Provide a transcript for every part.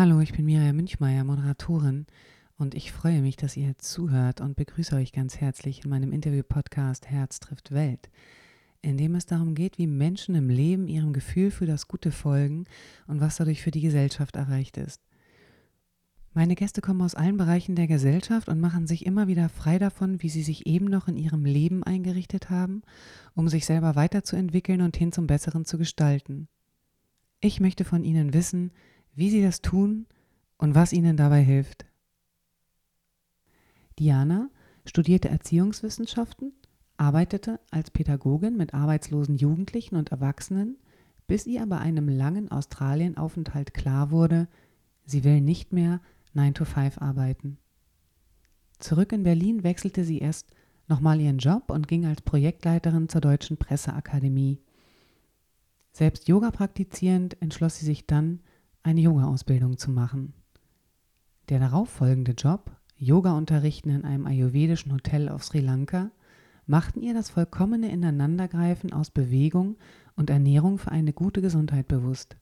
Hallo, ich bin Miriam Münchmeier, Moderatorin und ich freue mich, dass ihr zuhört und begrüße euch ganz herzlich in meinem Interview-Podcast Herz trifft Welt, in dem es darum geht, wie Menschen im Leben ihrem Gefühl für das Gute folgen und was dadurch für die Gesellschaft erreicht ist. Meine Gäste kommen aus allen Bereichen der Gesellschaft und machen sich immer wieder frei davon, wie sie sich eben noch in ihrem Leben eingerichtet haben, um sich selber weiterzuentwickeln und hin zum Besseren zu gestalten. Ich möchte von ihnen wissen, wie sie das tun und was ihnen dabei hilft. Diana studierte Erziehungswissenschaften, arbeitete als Pädagogin mit arbeitslosen Jugendlichen und Erwachsenen, bis ihr bei einem langen Australienaufenthalt klar wurde, sie will nicht mehr 9 to 5 arbeiten. Zurück in Berlin wechselte sie erst nochmal ihren Job und ging als Projektleiterin zur Deutschen Presseakademie. Selbst Yoga praktizierend entschloss sie sich dann, eine Yoga-Ausbildung zu machen. Der darauffolgende Job, Yoga unterrichten in einem ayurvedischen Hotel auf Sri Lanka, machten ihr das vollkommene Ineinandergreifen aus Bewegung und Ernährung für eine gute Gesundheit bewusst.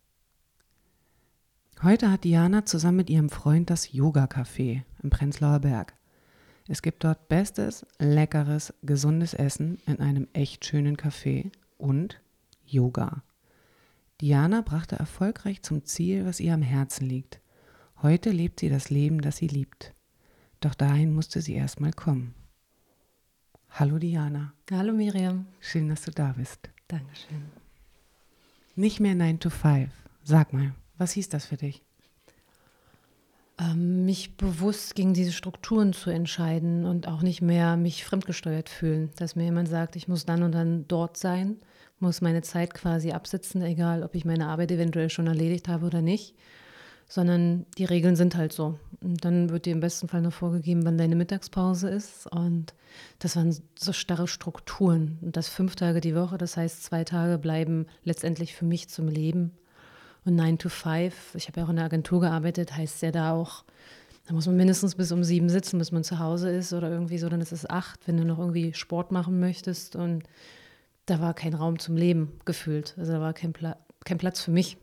Heute hat Diana zusammen mit ihrem Freund das Yoga-Café im Prenzlauer Berg. Es gibt dort bestes, leckeres, gesundes Essen in einem echt schönen Café und Yoga. Diana brachte erfolgreich zum Ziel, was ihr am Herzen liegt. Heute lebt sie das Leben, das sie liebt. Doch dahin musste sie erstmal kommen. Hallo Diana. Hallo Miriam. Schön, dass du da bist. Dankeschön. Nicht mehr 9 to 5. Sag mal, was hieß das für dich? Ähm, mich bewusst gegen diese Strukturen zu entscheiden und auch nicht mehr mich fremdgesteuert fühlen. Dass mir jemand sagt, ich muss dann und dann dort sein muss meine Zeit quasi absitzen, egal ob ich meine Arbeit eventuell schon erledigt habe oder nicht, sondern die Regeln sind halt so. Und dann wird dir im besten Fall noch vorgegeben, wann deine Mittagspause ist. Und das waren so starre Strukturen. Und das fünf Tage die Woche, das heißt, zwei Tage bleiben letztendlich für mich zum Leben. Und 9 to 5, ich habe ja auch in der Agentur gearbeitet, heißt ja da auch, da muss man mindestens bis um sieben sitzen, bis man zu Hause ist oder irgendwie so, dann ist es acht, wenn du noch irgendwie Sport machen möchtest. Und da war kein Raum zum Leben gefühlt. Also da war kein, Pla kein Platz für mich.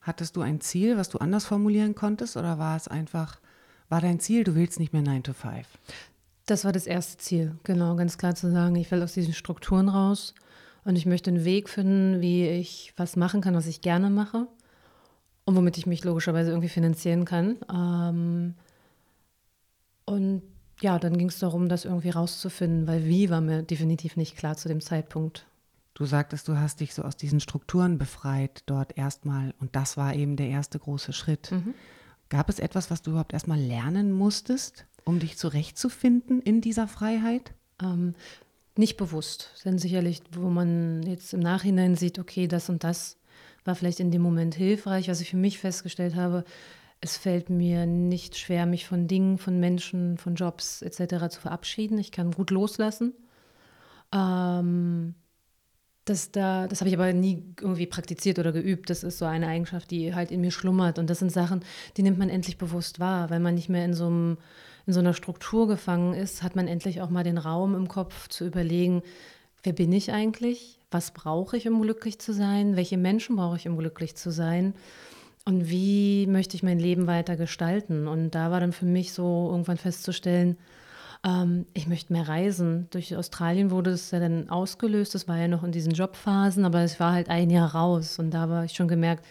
Hattest du ein Ziel, was du anders formulieren konntest oder war es einfach, war dein Ziel, du willst nicht mehr 9 to 5? Das war das erste Ziel, genau, ganz klar zu sagen, ich will aus diesen Strukturen raus und ich möchte einen Weg finden, wie ich was machen kann, was ich gerne mache und womit ich mich logischerweise irgendwie finanzieren kann. Ähm, und ja, dann ging es darum, das irgendwie rauszufinden, weil wie war mir definitiv nicht klar zu dem Zeitpunkt. Du sagtest, du hast dich so aus diesen Strukturen befreit dort erstmal und das war eben der erste große Schritt. Mhm. Gab es etwas, was du überhaupt erstmal lernen musstest, um dich zurechtzufinden in dieser Freiheit? Ähm, nicht bewusst, denn sicherlich, wo man jetzt im Nachhinein sieht, okay, das und das war vielleicht in dem Moment hilfreich. Was ich für mich festgestellt habe, es fällt mir nicht schwer, mich von Dingen, von Menschen, von Jobs etc. zu verabschieden. Ich kann gut loslassen. Ähm, das da, das habe ich aber nie irgendwie praktiziert oder geübt. Das ist so eine Eigenschaft, die halt in mir schlummert. Und das sind Sachen, die nimmt man endlich bewusst wahr. Weil man nicht mehr in so, einem, in so einer Struktur gefangen ist, hat man endlich auch mal den Raum im Kopf zu überlegen, wer bin ich eigentlich? Was brauche ich, um glücklich zu sein? Welche Menschen brauche ich, um glücklich zu sein? Und wie möchte ich mein Leben weiter gestalten? Und da war dann für mich so irgendwann festzustellen, ähm, ich möchte mehr reisen. Durch Australien wurde es ja dann ausgelöst. Das war ja noch in diesen Jobphasen, aber es war halt ein Jahr raus. Und da war ich schon gemerkt,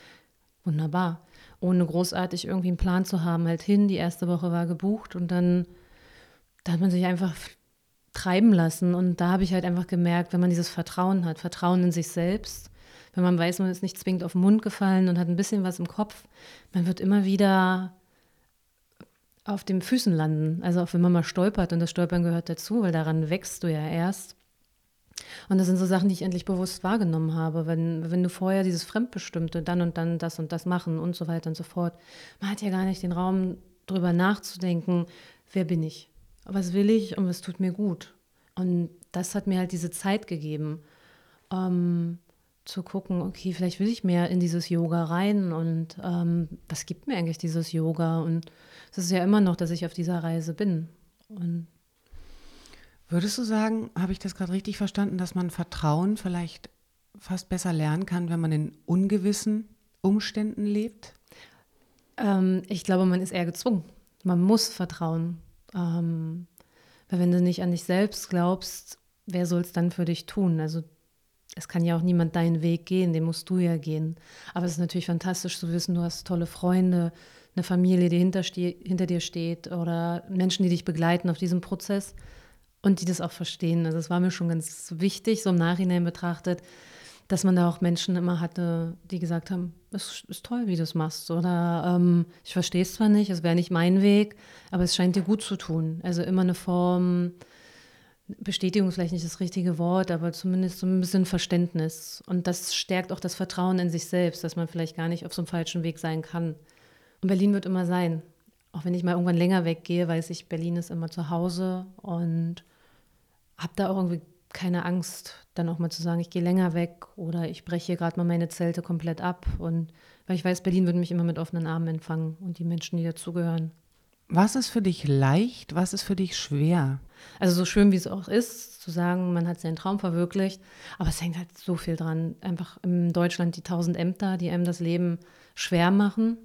wunderbar. Ohne großartig irgendwie einen Plan zu haben, halt hin. Die erste Woche war gebucht und dann, da hat man sich einfach treiben lassen. Und da habe ich halt einfach gemerkt, wenn man dieses Vertrauen hat, Vertrauen in sich selbst, wenn man weiß, man ist nicht zwingend auf den Mund gefallen und hat ein bisschen was im Kopf, man wird immer wieder auf den Füßen landen. Also auch wenn man mal stolpert und das Stolpern gehört dazu, weil daran wächst du ja erst. Und das sind so Sachen, die ich endlich bewusst wahrgenommen habe. Wenn, wenn du vorher dieses Fremdbestimmte, dann und dann das und das machen und so weiter und so fort, man hat ja gar nicht den Raum, darüber nachzudenken, wer bin ich, was will ich und was tut mir gut. Und das hat mir halt diese Zeit gegeben. Ähm, zu gucken, okay, vielleicht will ich mehr in dieses Yoga rein und ähm, was gibt mir eigentlich dieses Yoga? Und es ist ja immer noch, dass ich auf dieser Reise bin. Und Würdest du sagen, habe ich das gerade richtig verstanden, dass man Vertrauen vielleicht fast besser lernen kann, wenn man in ungewissen Umständen lebt? Ähm, ich glaube, man ist eher gezwungen. Man muss vertrauen. Ähm, weil wenn du nicht an dich selbst glaubst, wer soll es dann für dich tun? Also es kann ja auch niemand deinen Weg gehen, den musst du ja gehen. Aber es ist natürlich fantastisch zu wissen, du hast tolle Freunde, eine Familie, die hinter, dir steht oder Menschen, die dich begleiten auf diesem Prozess und die das auch verstehen. Also es war mir schon ganz wichtig, so im Nachhinein betrachtet, dass man da auch Menschen immer hatte, die gesagt haben, es ist toll, wie du es machst. Oder ähm, ich verstehe es zwar nicht, es wäre nicht mein Weg, aber es scheint dir gut zu tun. Also immer eine Form, Bestätigung ist vielleicht nicht das richtige Wort, aber zumindest so ein bisschen Verständnis. Und das stärkt auch das Vertrauen in sich selbst, dass man vielleicht gar nicht auf so einem falschen Weg sein kann. Und Berlin wird immer sein. Auch wenn ich mal irgendwann länger weggehe, weiß ich, Berlin ist immer zu Hause und habe da auch irgendwie keine Angst, dann auch mal zu sagen, ich gehe länger weg oder ich breche gerade mal meine Zelte komplett ab. Und weil ich weiß, Berlin würde mich immer mit offenen Armen empfangen und die Menschen, die dazugehören. Was ist für dich leicht, was ist für dich schwer? Also so schön wie es auch ist, zu sagen, man hat seinen Traum verwirklicht, aber es hängt halt so viel dran. Einfach in Deutschland die tausend Ämter, die einem das Leben schwer machen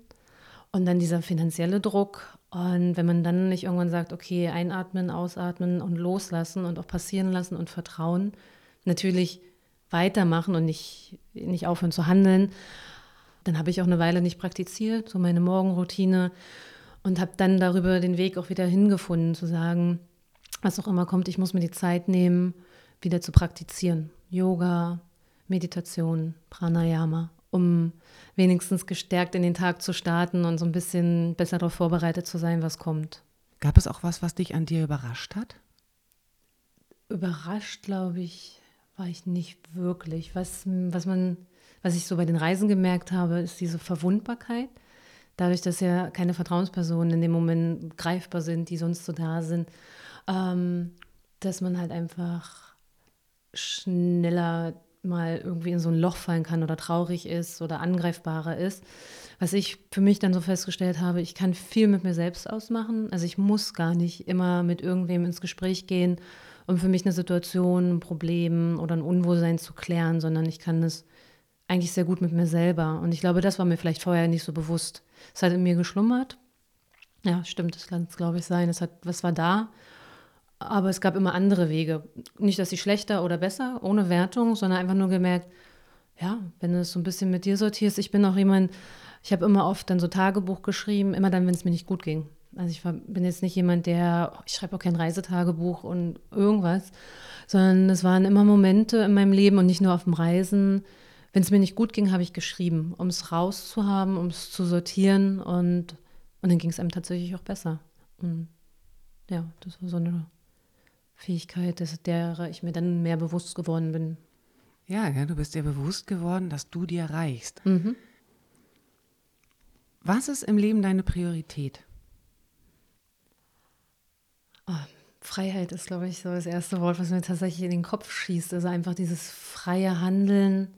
und dann dieser finanzielle Druck und wenn man dann nicht irgendwann sagt, okay, einatmen, ausatmen und loslassen und auch passieren lassen und vertrauen, natürlich weitermachen und nicht, nicht aufhören zu handeln, dann habe ich auch eine Weile nicht praktiziert, so meine Morgenroutine und habe dann darüber den Weg auch wieder hingefunden, zu sagen, was auch immer kommt, ich muss mir die Zeit nehmen, wieder zu praktizieren. Yoga, Meditation, Pranayama um wenigstens gestärkt in den Tag zu starten und so ein bisschen besser darauf vorbereitet zu sein, was kommt. Gab es auch was, was dich an dir überrascht hat? Überrascht, glaube ich, war ich nicht wirklich. Was, was, man, was ich so bei den Reisen gemerkt habe, ist diese Verwundbarkeit. Dadurch, dass ja keine Vertrauenspersonen in dem Moment greifbar sind, die sonst so da sind, ähm, dass man halt einfach schneller mal irgendwie in so ein Loch fallen kann oder traurig ist oder angreifbarer ist. Was ich für mich dann so festgestellt habe, ich kann viel mit mir selbst ausmachen. Also ich muss gar nicht immer mit irgendwem ins Gespräch gehen, um für mich eine Situation, ein Problem oder ein Unwohlsein zu klären, sondern ich kann es eigentlich sehr gut mit mir selber. Und ich glaube, das war mir vielleicht vorher nicht so bewusst. Es hat in mir geschlummert. Ja, stimmt, das kann es, glaube ich, sein. Es hat, was war da? Aber es gab immer andere Wege. Nicht, dass sie schlechter oder besser, ohne Wertung, sondern einfach nur gemerkt, ja, wenn du es so ein bisschen mit dir sortierst. Ich bin auch jemand, ich habe immer oft dann so Tagebuch geschrieben, immer dann, wenn es mir nicht gut ging. Also ich war, bin jetzt nicht jemand, der, ich schreibe auch kein Reisetagebuch und irgendwas, sondern es waren immer Momente in meinem Leben und nicht nur auf dem Reisen. Wenn es mir nicht gut ging, habe ich geschrieben, um es rauszuhaben, um es zu sortieren und, und dann ging es einem tatsächlich auch besser. Und ja, das war so eine Fähigkeit, dass derer ich mir dann mehr bewusst geworden bin. Ja, ja, du bist dir bewusst geworden, dass du dir reichst. Mhm. Was ist im Leben deine Priorität? Oh, Freiheit ist, glaube ich, so das erste Wort, was mir tatsächlich in den Kopf schießt. Also einfach dieses freie Handeln,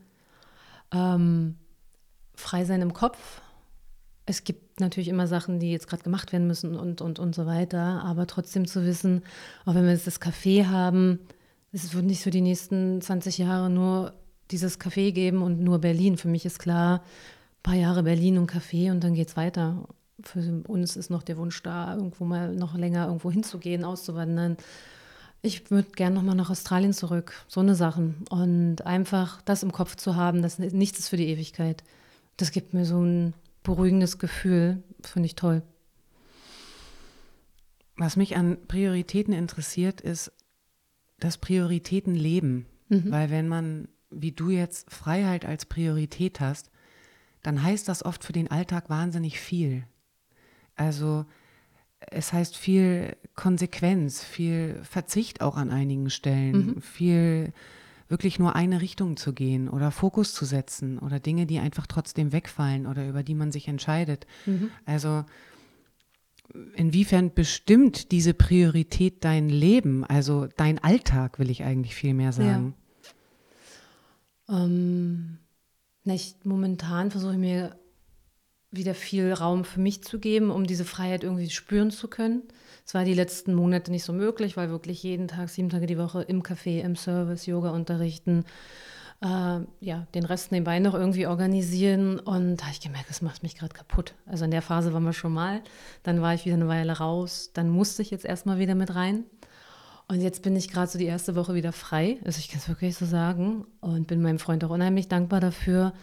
ähm, frei sein im Kopf, es gibt natürlich immer Sachen, die jetzt gerade gemacht werden müssen und, und, und so weiter, aber trotzdem zu wissen, auch wenn wir jetzt das Café haben, es wird nicht für die nächsten 20 Jahre nur dieses Café geben und nur Berlin. Für mich ist klar, ein paar Jahre Berlin und Café und dann geht es weiter. Für uns ist noch der Wunsch da, irgendwo mal noch länger irgendwo hinzugehen, auszuwandern. Ich würde gerne nochmal nach Australien zurück, so eine Sachen. Und einfach das im Kopf zu haben, dass nichts ist für die Ewigkeit. Das gibt mir so ein beruhigendes Gefühl. Finde ich toll. Was mich an Prioritäten interessiert, ist das Prioritätenleben. Mhm. Weil wenn man, wie du jetzt, Freiheit als Priorität hast, dann heißt das oft für den Alltag wahnsinnig viel. Also es heißt viel Konsequenz, viel Verzicht auch an einigen Stellen, mhm. viel wirklich nur eine Richtung zu gehen oder Fokus zu setzen oder Dinge, die einfach trotzdem wegfallen oder über die man sich entscheidet. Mhm. Also inwiefern bestimmt diese Priorität dein Leben, also dein Alltag, will ich eigentlich viel mehr sagen? Ja. Ähm, ich, momentan versuche ich mir wieder viel Raum für mich zu geben, um diese Freiheit irgendwie spüren zu können. Es war die letzten Monate nicht so möglich, weil wirklich jeden Tag, sieben Tage die Woche im Café, im Service, Yoga unterrichten, äh, ja, den Rest nebenbei noch irgendwie organisieren. Und da habe ich gemerkt, das macht mich gerade kaputt. Also in der Phase waren wir schon mal. Dann war ich wieder eine Weile raus. Dann musste ich jetzt erstmal wieder mit rein. Und jetzt bin ich gerade so die erste Woche wieder frei. Also ich kann es wirklich so sagen. Und bin meinem Freund auch unheimlich dankbar dafür,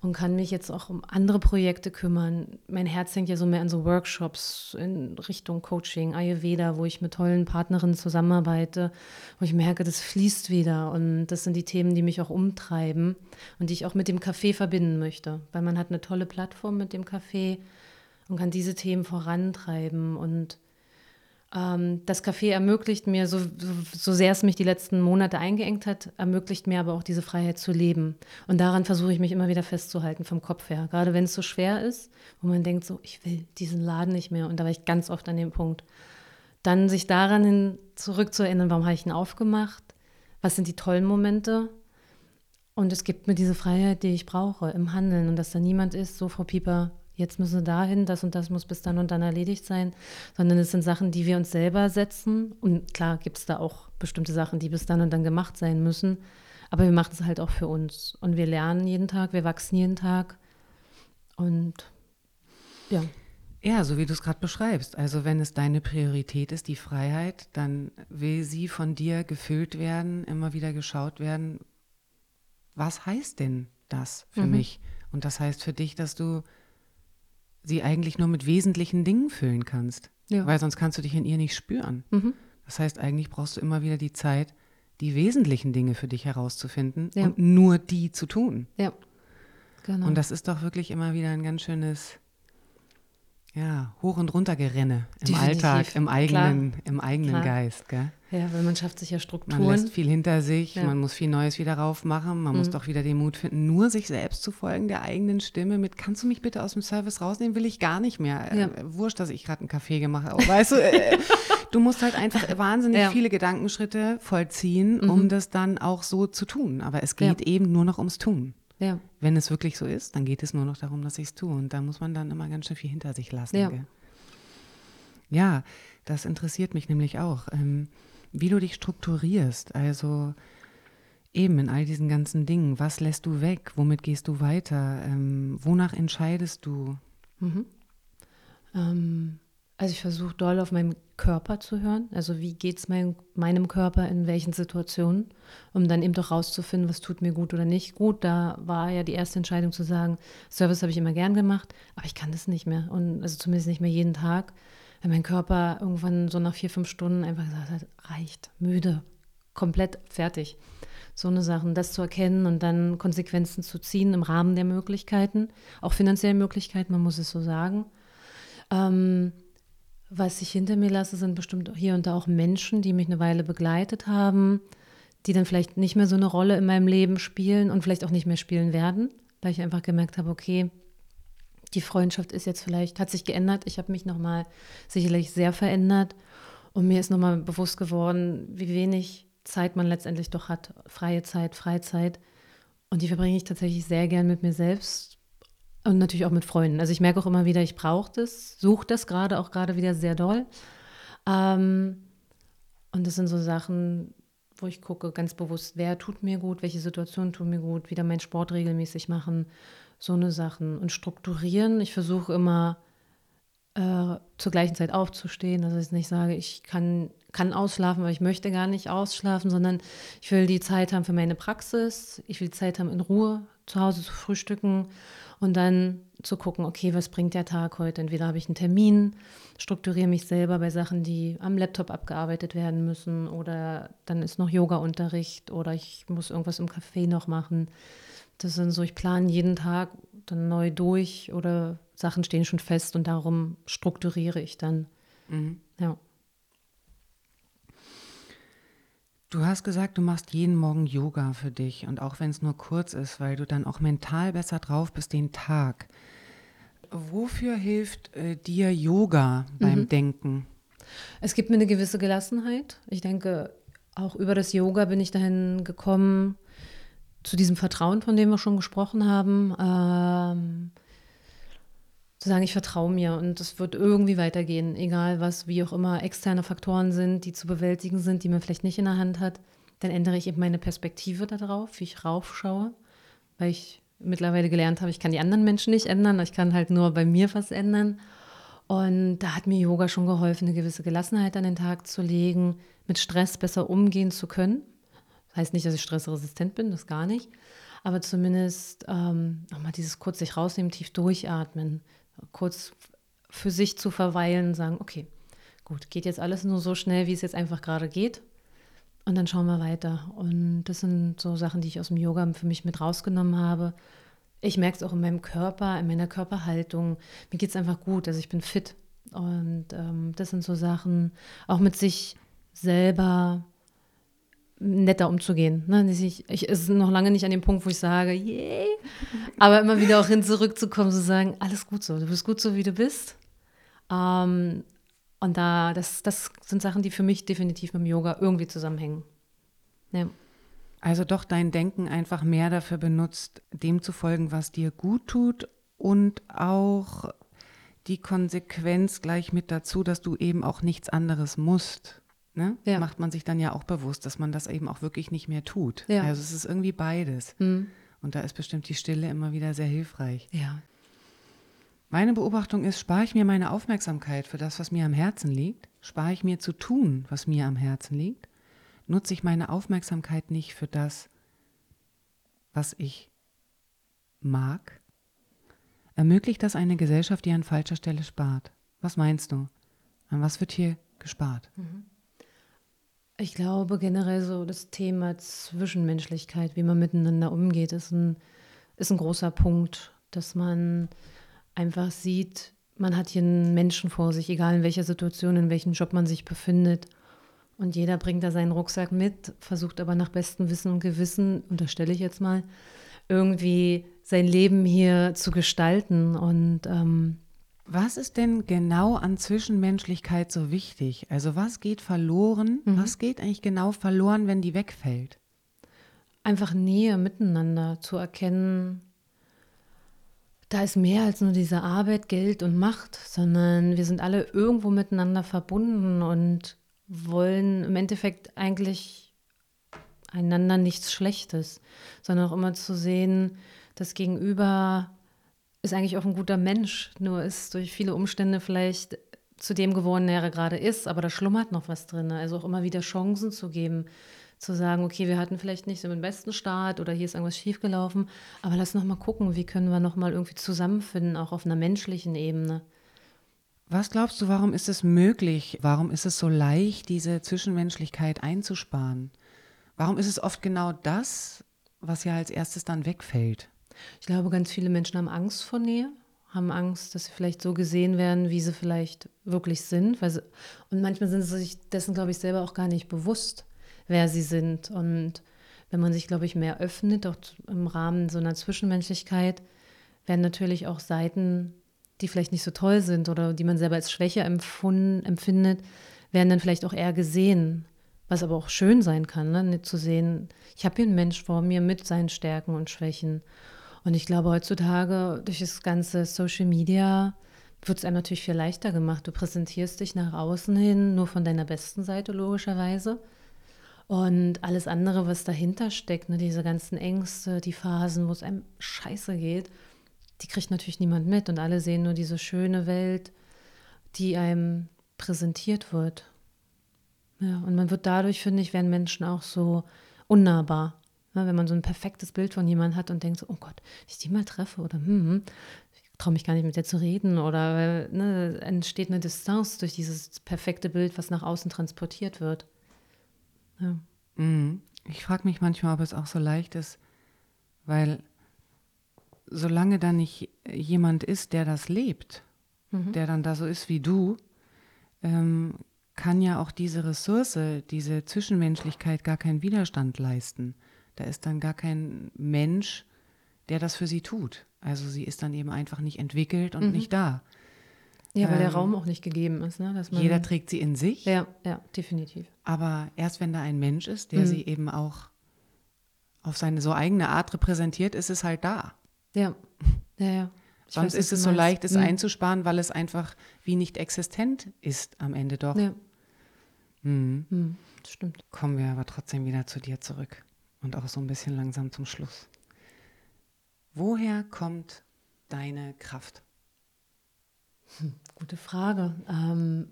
und kann mich jetzt auch um andere Projekte kümmern. Mein Herz hängt ja so mehr an so Workshops in Richtung Coaching, Ayurveda, wo ich mit tollen Partnerinnen zusammenarbeite, wo ich merke, das fließt wieder. Und das sind die Themen, die mich auch umtreiben und die ich auch mit dem Café verbinden möchte, weil man hat eine tolle Plattform mit dem Café und kann diese Themen vorantreiben. Und das Café ermöglicht mir, so, so, so, sehr es mich die letzten Monate eingeengt hat, ermöglicht mir aber auch diese Freiheit zu leben. Und daran versuche ich mich immer wieder festzuhalten vom Kopf her. Gerade wenn es so schwer ist, wo man denkt, so, ich will diesen Laden nicht mehr. Und da war ich ganz oft an dem Punkt. Dann sich daran hin zurückzuerinnern, warum habe ich ihn aufgemacht? Was sind die tollen Momente? Und es gibt mir diese Freiheit, die ich brauche im Handeln und dass da niemand ist, so Frau Pieper, jetzt müssen wir dahin, das und das muss bis dann und dann erledigt sein, sondern es sind Sachen, die wir uns selber setzen. Und klar gibt es da auch bestimmte Sachen, die bis dann und dann gemacht sein müssen. Aber wir machen es halt auch für uns. Und wir lernen jeden Tag, wir wachsen jeden Tag. Und ja. Ja, so wie du es gerade beschreibst. Also wenn es deine Priorität ist, die Freiheit, dann will sie von dir gefüllt werden, immer wieder geschaut werden, was heißt denn das für mhm. mich? Und das heißt für dich, dass du sie eigentlich nur mit wesentlichen Dingen füllen kannst. Ja. Weil sonst kannst du dich in ihr nicht spüren. Mhm. Das heißt, eigentlich brauchst du immer wieder die Zeit, die wesentlichen Dinge für dich herauszufinden ja. und nur die zu tun. Ja, genau. Und das ist doch wirklich immer wieder ein ganz schönes ja, hoch und runter gerenne im Definitiv. Alltag, im eigenen, im eigenen Geist. Gell? Ja, weil man schafft sich ja Strukturen. Man lässt viel hinter sich, ja. man muss viel Neues wieder raufmachen, man mhm. muss doch wieder den Mut finden, nur sich selbst zu folgen, der eigenen Stimme mit, kannst du mich bitte aus dem Service rausnehmen, will ich gar nicht mehr. Ja. Äh, wurscht, dass ich gerade einen Kaffee gemacht habe. Weißt du, äh, du musst halt einfach wahnsinnig ja. viele Gedankenschritte vollziehen, mhm. um das dann auch so zu tun. Aber es geht eben nur noch ums Tun. Ja. Wenn es wirklich so ist, dann geht es nur noch darum, dass ich es tue. Und da muss man dann immer ganz schön viel hinter sich lassen. Ja, ja das interessiert mich nämlich auch. Ähm, wie du dich strukturierst, also eben in all diesen ganzen Dingen. Was lässt du weg? Womit gehst du weiter? Ähm, wonach entscheidest du? Mhm. Ähm, also ich versuche doll auf meinen Körper zu hören. Also wie geht es mein, meinem Körper in welchen Situationen, um dann eben doch rauszufinden, was tut mir gut oder nicht gut. Da war ja die erste Entscheidung zu sagen, Service habe ich immer gern gemacht, aber ich kann das nicht mehr. Und also zumindest nicht mehr jeden Tag. Wenn mein Körper irgendwann so nach vier, fünf Stunden einfach gesagt hat, reicht, müde, komplett fertig. So eine Sache, das zu erkennen und dann Konsequenzen zu ziehen im Rahmen der Möglichkeiten, auch finanziellen Möglichkeiten, man muss es so sagen. Ähm, was ich hinter mir lasse, sind bestimmt hier und da auch Menschen, die mich eine Weile begleitet haben, die dann vielleicht nicht mehr so eine Rolle in meinem Leben spielen und vielleicht auch nicht mehr spielen werden, weil ich einfach gemerkt habe, okay, die Freundschaft ist jetzt vielleicht, hat sich geändert. Ich habe mich nochmal sicherlich sehr verändert und mir ist nochmal bewusst geworden, wie wenig Zeit man letztendlich doch hat. Freie Zeit, Freizeit. Und die verbringe ich tatsächlich sehr gern mit mir selbst und natürlich auch mit Freunden. Also ich merke auch immer wieder, ich brauche das, suche das gerade, auch gerade wieder sehr doll. Ähm, und das sind so Sachen, wo ich gucke ganz bewusst, wer tut mir gut, welche Situationen tun mir gut, wieder meinen Sport regelmäßig machen, so eine Sachen. Und strukturieren, ich versuche immer äh, zur gleichen Zeit aufzustehen, dass ich nicht sage, ich kann, kann ausschlafen, aber ich möchte gar nicht ausschlafen, sondern ich will die Zeit haben für meine Praxis, ich will Zeit haben, in Ruhe zu Hause zu frühstücken und dann zu gucken, okay, was bringt der Tag heute? Entweder habe ich einen Termin, strukturiere mich selber bei Sachen, die am Laptop abgearbeitet werden müssen oder dann ist noch Yoga-Unterricht oder ich muss irgendwas im Café noch machen. Das sind so, ich plane jeden Tag dann neu durch oder Sachen stehen schon fest und darum strukturiere ich dann. Mhm. Ja. Du hast gesagt, du machst jeden Morgen Yoga für dich und auch wenn es nur kurz ist, weil du dann auch mental besser drauf bist den Tag. Wofür hilft äh, dir Yoga beim mhm. Denken? Es gibt mir eine gewisse Gelassenheit. Ich denke, auch über das Yoga bin ich dahin gekommen, zu diesem Vertrauen, von dem wir schon gesprochen haben. Ähm, zu sagen, ich vertraue mir und es wird irgendwie weitergehen, egal was, wie auch immer externe Faktoren sind, die zu bewältigen sind, die man vielleicht nicht in der Hand hat. Dann ändere ich eben meine Perspektive darauf, wie ich raufschaue, weil ich mittlerweile gelernt habe, ich kann die anderen Menschen nicht ändern, ich kann halt nur bei mir was ändern. Und da hat mir Yoga schon geholfen, eine gewisse Gelassenheit an den Tag zu legen, mit Stress besser umgehen zu können. Heißt nicht, dass ich stressresistent bin, das gar nicht. Aber zumindest ähm, nochmal dieses kurz sich rausnehmen, tief durchatmen, kurz für sich zu verweilen, sagen, okay, gut, geht jetzt alles nur so schnell, wie es jetzt einfach gerade geht. Und dann schauen wir weiter. Und das sind so Sachen, die ich aus dem Yoga für mich mit rausgenommen habe. Ich merke es auch in meinem Körper, in meiner Körperhaltung. Mir geht es einfach gut, also ich bin fit. Und ähm, das sind so Sachen, auch mit sich selber netter umzugehen. Ne? Ich, ich ist noch lange nicht an dem Punkt, wo ich sage, yay, aber immer wieder auch hin zurückzukommen, zu sagen, alles gut so, du bist gut so, wie du bist. Ähm, und da, das, das sind Sachen, die für mich definitiv mit dem Yoga irgendwie zusammenhängen. Ja. Also doch dein Denken einfach mehr dafür benutzt, dem zu folgen, was dir gut tut und auch die Konsequenz gleich mit dazu, dass du eben auch nichts anderes musst. Ne? Ja. Macht man sich dann ja auch bewusst, dass man das eben auch wirklich nicht mehr tut. Ja. Also es ist irgendwie beides. Mhm. Und da ist bestimmt die Stille immer wieder sehr hilfreich. Ja. Meine Beobachtung ist, spare ich mir meine Aufmerksamkeit für das, was mir am Herzen liegt, spare ich mir zu tun, was mir am Herzen liegt, nutze ich meine Aufmerksamkeit nicht für das, was ich mag, ermöglicht das eine Gesellschaft, die an falscher Stelle spart. Was meinst du? An was wird hier gespart? Mhm. Ich glaube generell so das Thema Zwischenmenschlichkeit, wie man miteinander umgeht, ist ein, ist ein großer Punkt, dass man einfach sieht, man hat hier einen Menschen vor sich, egal in welcher Situation, in welchem Job man sich befindet. Und jeder bringt da seinen Rucksack mit, versucht aber nach bestem Wissen und Gewissen, unterstelle ich jetzt mal, irgendwie sein Leben hier zu gestalten. Und ähm, was ist denn genau an Zwischenmenschlichkeit so wichtig? Also was geht verloren? Mhm. Was geht eigentlich genau verloren, wenn die wegfällt? Einfach Nähe miteinander zu erkennen, da ist mehr als nur diese Arbeit, Geld und Macht, sondern wir sind alle irgendwo miteinander verbunden und wollen im Endeffekt eigentlich einander nichts Schlechtes, sondern auch immer zu sehen, das Gegenüber ist eigentlich auch ein guter Mensch, nur ist durch viele Umstände vielleicht zu dem geworden, der er gerade ist, aber da schlummert noch was drin. Also auch immer wieder Chancen zu geben, zu sagen, okay, wir hatten vielleicht nicht so den besten Start oder hier ist irgendwas schiefgelaufen, aber lass noch mal gucken, wie können wir noch mal irgendwie zusammenfinden, auch auf einer menschlichen Ebene. Was glaubst du, warum ist es möglich? Warum ist es so leicht, diese Zwischenmenschlichkeit einzusparen? Warum ist es oft genau das, was ja als erstes dann wegfällt? Ich glaube, ganz viele Menschen haben Angst vor Nähe, haben Angst, dass sie vielleicht so gesehen werden, wie sie vielleicht wirklich sind. Sie, und manchmal sind sie sich dessen, glaube ich, selber auch gar nicht bewusst wer sie sind. Und wenn man sich, glaube ich, mehr öffnet, auch im Rahmen so einer Zwischenmenschlichkeit, werden natürlich auch Seiten, die vielleicht nicht so toll sind oder die man selber als Schwäche empfunden, empfindet, werden dann vielleicht auch eher gesehen. Was aber auch schön sein kann, ne? zu sehen, ich habe hier einen Mensch vor mir mit seinen Stärken und Schwächen. Und ich glaube, heutzutage durch das ganze Social Media wird es einem natürlich viel leichter gemacht. Du präsentierst dich nach außen hin nur von deiner besten Seite, logischerweise. Und alles andere, was dahinter steckt, ne, diese ganzen Ängste, die Phasen, wo es einem scheiße geht, die kriegt natürlich niemand mit. Und alle sehen nur diese schöne Welt, die einem präsentiert wird. Ja, und man wird dadurch, finde ich, werden Menschen auch so unnahbar. Ne, wenn man so ein perfektes Bild von jemandem hat und denkt so, oh Gott, wenn ich die mal treffe oder hm, hm ich traue mich gar nicht mit der zu reden oder ne, entsteht eine Distanz durch dieses perfekte Bild, was nach außen transportiert wird. Ja. Mhm. Ich frage mich manchmal, ob es auch so leicht ist, weil solange da nicht jemand ist, der das lebt, mhm. der dann da so ist wie du, ähm, kann ja auch diese Ressource, diese Zwischenmenschlichkeit gar keinen Widerstand leisten. Da ist dann gar kein Mensch, der das für sie tut. Also sie ist dann eben einfach nicht entwickelt und mhm. nicht da. Ja, weil ähm, der Raum auch nicht gegeben ist. Ne? Man, jeder trägt sie in sich. Ja, ja, definitiv. Aber erst wenn da ein Mensch ist, der mhm. sie eben auch auf seine so eigene Art repräsentiert, ist es halt da. Ja, ja, ja. Ich Sonst weiß, ist es so leicht, es mhm. einzusparen, weil es einfach wie nicht existent ist am Ende doch. Ja. Mhm. Hm, das stimmt. Kommen wir aber trotzdem wieder zu dir zurück und auch so ein bisschen langsam zum Schluss. Woher kommt deine Kraft? Hm, gute Frage. Ähm,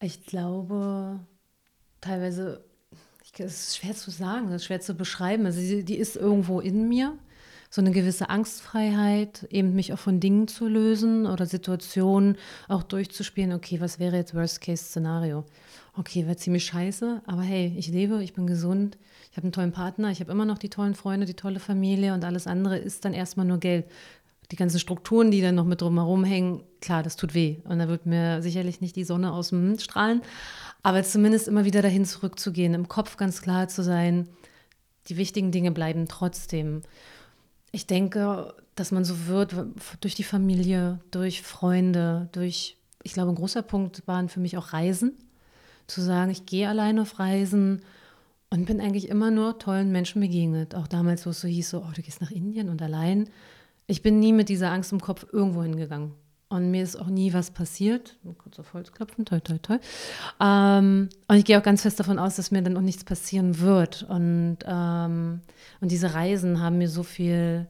ich glaube, teilweise, es ist schwer zu sagen, es ist schwer zu beschreiben. Also die, die ist irgendwo in mir so eine gewisse Angstfreiheit, eben mich auch von Dingen zu lösen oder Situationen auch durchzuspielen. Okay, was wäre jetzt Worst-Case-Szenario? Okay, wäre ziemlich scheiße, aber hey, ich lebe, ich bin gesund, ich habe einen tollen Partner, ich habe immer noch die tollen Freunde, die tolle Familie und alles andere ist dann erstmal nur Geld. Die ganzen Strukturen, die dann noch mit drumherum hängen, klar, das tut weh. Und da wird mir sicherlich nicht die Sonne aus dem Mund strahlen. Aber zumindest immer wieder dahin zurückzugehen, im Kopf ganz klar zu sein, die wichtigen Dinge bleiben trotzdem. Ich denke, dass man so wird durch die Familie, durch Freunde, durch, ich glaube, ein großer Punkt waren für mich auch Reisen. Zu sagen, ich gehe alleine auf Reisen und bin eigentlich immer nur tollen Menschen begegnet. Auch damals, wo es so hieß, so, oh, du gehst nach Indien und allein. Ich bin nie mit dieser Angst im Kopf irgendwo hingegangen. Und mir ist auch nie was passiert. Kurz auf Holz klopfen, toll, toll, toll. Ähm, und ich gehe auch ganz fest davon aus, dass mir dann auch nichts passieren wird. Und, ähm, und diese Reisen haben mir so viel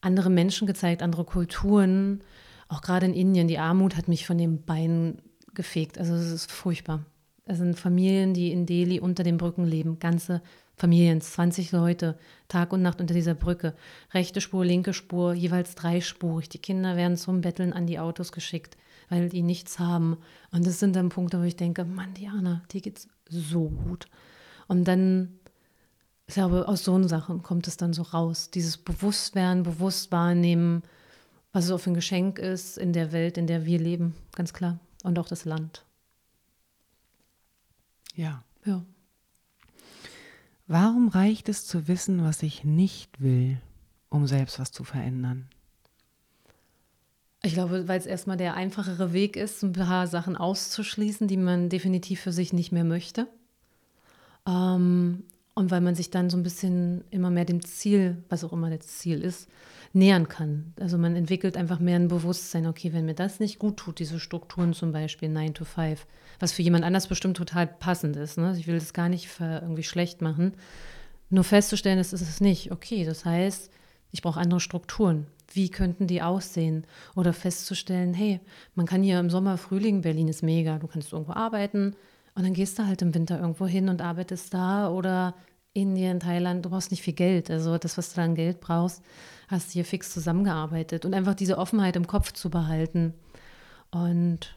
andere Menschen gezeigt, andere Kulturen. Auch gerade in Indien, die Armut hat mich von den Beinen gefegt. Also es ist furchtbar. Es sind Familien, die in Delhi unter den Brücken leben, ganze Familien, 20 Leute, Tag und Nacht unter dieser Brücke. Rechte Spur, linke Spur, jeweils dreispurig. Die Kinder werden zum Betteln an die Autos geschickt, weil die nichts haben. Und das sind dann Punkte, wo ich denke, Mann, Diana, dir geht's so gut. Und dann, ich glaube, aus so Sachen kommt es dann so raus. Dieses Bewusstwerden, bewusst wahrnehmen, was es auch für ein Geschenk ist in der Welt, in der wir leben, ganz klar. Und auch das Land. Ja. Ja. Warum reicht es zu wissen, was ich nicht will, um selbst was zu verändern? Ich glaube, weil es erstmal der einfachere Weg ist, ein paar Sachen auszuschließen, die man definitiv für sich nicht mehr möchte. Ähm, und weil man sich dann so ein bisschen immer mehr dem Ziel, was auch immer das Ziel ist, nähern kann. Also man entwickelt einfach mehr ein Bewusstsein, okay, wenn mir das nicht gut tut, diese Strukturen zum Beispiel 9 to 5, was für jemand anders bestimmt total passend ist. Ne? Ich will das gar nicht irgendwie schlecht machen. Nur festzustellen, das ist es nicht. Okay, das heißt, ich brauche andere Strukturen. Wie könnten die aussehen? Oder festzustellen, hey, man kann hier im Sommer, Frühling, Berlin ist mega, du kannst irgendwo arbeiten und dann gehst du halt im Winter irgendwo hin und arbeitest da oder Indien, Thailand, du brauchst nicht viel Geld. Also das, was du da an Geld brauchst, hast du hier fix zusammengearbeitet. Und einfach diese Offenheit im Kopf zu behalten. Und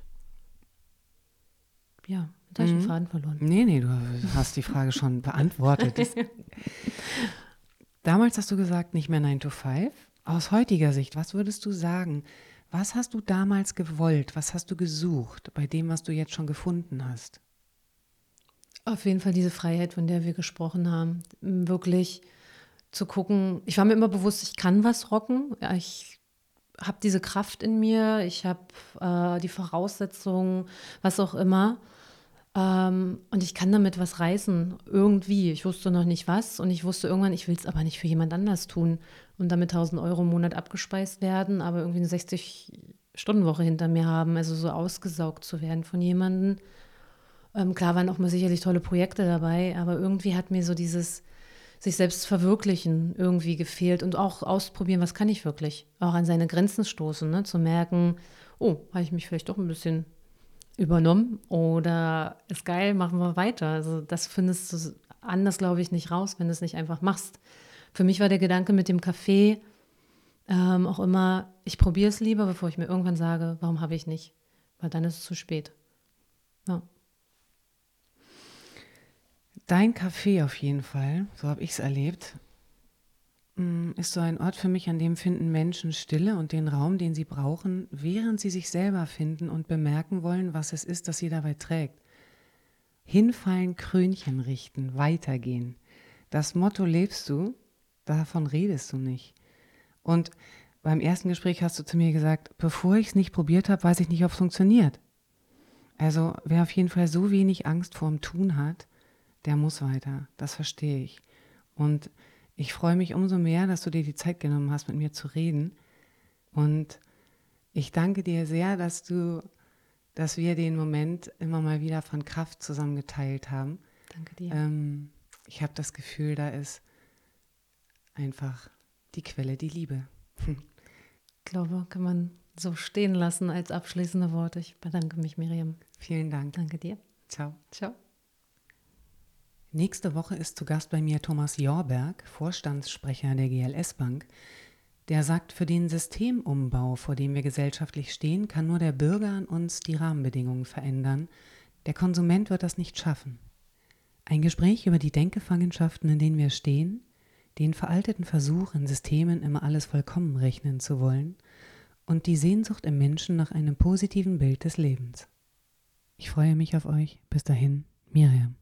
ja, da habe ich den mhm. Faden verloren. Nee, nee, du hast die Frage schon beantwortet. Damals hast du gesagt, nicht mehr 9 to 5. Aus heutiger Sicht, was würdest du sagen? Was hast du damals gewollt? Was hast du gesucht bei dem, was du jetzt schon gefunden hast? Auf jeden Fall diese Freiheit, von der wir gesprochen haben. Wirklich zu gucken. Ich war mir immer bewusst, ich kann was rocken. Ich habe diese Kraft in mir. Ich habe äh, die Voraussetzungen, was auch immer. Ähm, und ich kann damit was reißen. Irgendwie. Ich wusste noch nicht was. Und ich wusste irgendwann, ich will es aber nicht für jemand anders tun und damit 1000 Euro im Monat abgespeist werden, aber irgendwie eine 60-Stunden-Woche hinter mir haben. Also so ausgesaugt zu werden von jemandem ähm, klar waren auch mal sicherlich tolle Projekte dabei, aber irgendwie hat mir so dieses sich selbst verwirklichen irgendwie gefehlt und auch ausprobieren, was kann ich wirklich. Auch an seine Grenzen stoßen, ne? zu merken, oh, habe ich mich vielleicht doch ein bisschen übernommen oder ist geil, machen wir weiter. Also das findest du anders, glaube ich, nicht raus, wenn du es nicht einfach machst. Für mich war der Gedanke mit dem Kaffee ähm, auch immer, ich probiere es lieber, bevor ich mir irgendwann sage, warum habe ich nicht? Weil dann ist es zu spät. Ja. Dein Café auf jeden Fall, so habe ich es erlebt, mm, ist so ein Ort für mich, an dem finden Menschen Stille und den Raum, den sie brauchen, während sie sich selber finden und bemerken wollen, was es ist, das sie dabei trägt. Hinfallen, Krönchen richten, weitergehen. Das Motto lebst du, davon redest du nicht. Und beim ersten Gespräch hast du zu mir gesagt, bevor ich es nicht probiert habe, weiß ich nicht, ob es funktioniert. Also wer auf jeden Fall so wenig Angst vorm Tun hat, der muss weiter. Das verstehe ich. Und ich freue mich umso mehr, dass du dir die Zeit genommen hast, mit mir zu reden. Und ich danke dir sehr, dass du dass wir den Moment immer mal wieder von Kraft zusammen geteilt haben. Danke dir. Ähm, ich habe das Gefühl, da ist einfach die Quelle, die Liebe. Ich glaube, kann man so stehen lassen als abschließende Worte. Ich bedanke mich, Miriam. Vielen Dank. Danke dir. Ciao. Ciao. Nächste Woche ist zu Gast bei mir Thomas Jorberg, Vorstandssprecher der GLS Bank. Der sagt, für den Systemumbau, vor dem wir gesellschaftlich stehen, kann nur der Bürger an uns die Rahmenbedingungen verändern. Der Konsument wird das nicht schaffen. Ein Gespräch über die Denkgefangenschaften, in denen wir stehen, den veralteten Versuch, in Systemen immer alles vollkommen rechnen zu wollen und die Sehnsucht im Menschen nach einem positiven Bild des Lebens. Ich freue mich auf euch. Bis dahin, Miriam.